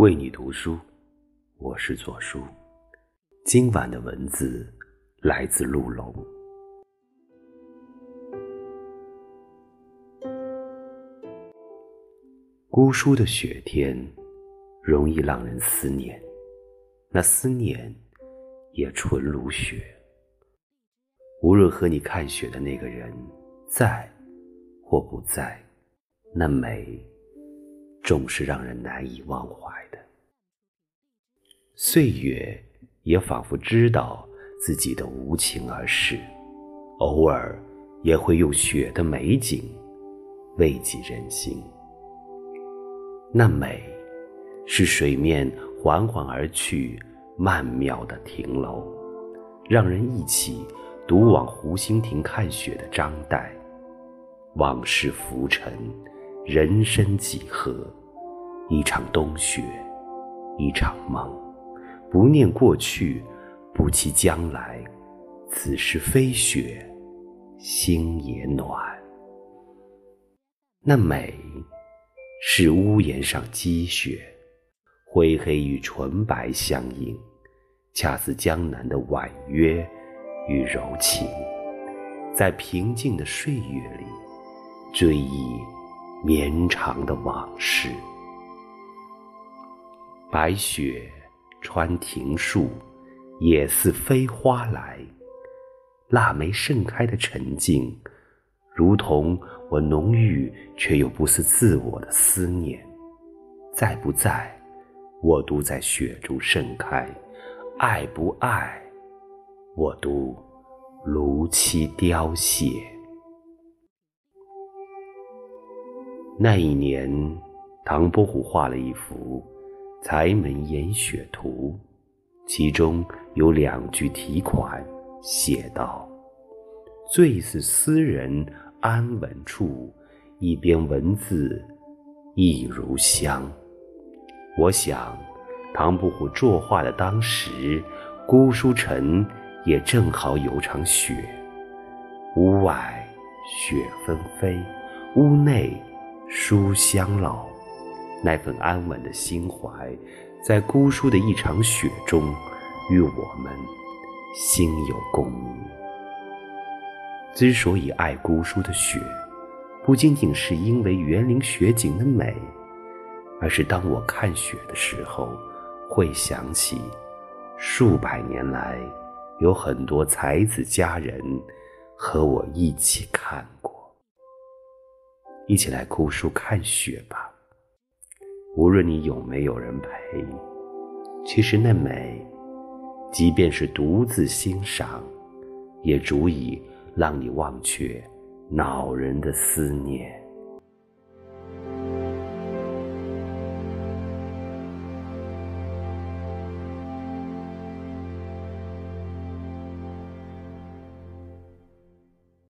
为你读书，我是左叔。今晚的文字来自陆龙。孤疏的雪天，容易让人思念，那思念也纯如雪。无论和你看雪的那个人在或不在，那美。总是让人难以忘怀的。岁月也仿佛知道自己的无情而逝，偶尔也会用雪的美景慰藉人心。那美，是水面缓缓而去，曼妙的亭楼，让人忆起独往湖心亭看雪的张岱。往事浮沉。人生几何？一场冬雪，一场梦。不念过去，不期将来。此时飞雪，心也暖。那美，是屋檐上积雪，灰黑与纯白相映，恰似江南的婉约与柔情，在平静的岁月里追忆。绵长的往事，白雪穿庭树，也似飞花来。腊梅盛开的沉静，如同我浓郁却又不似自我的思念。在不在，我独在雪中盛开；爱不爱，我独如期凋谢。那一年，唐伯虎画了一幅《柴门严雪图》，其中有两句题款，写道：“最是斯人安稳处，一边文字亦如香。”我想，唐伯虎作画的当时，姑苏城也正好有场雪，屋外雪纷飞，屋内。书香老，那份安稳的心怀，在姑苏的一场雪中，与我们心有共鸣。之所以爱姑苏的雪，不仅仅是因为园林雪景的美，而是当我看雪的时候，会想起数百年来有很多才子佳人和我一起看过。一起来姑苏看雪吧。无论你有没有人陪，其实那美，即便是独自欣赏，也足以让你忘却恼人的思念。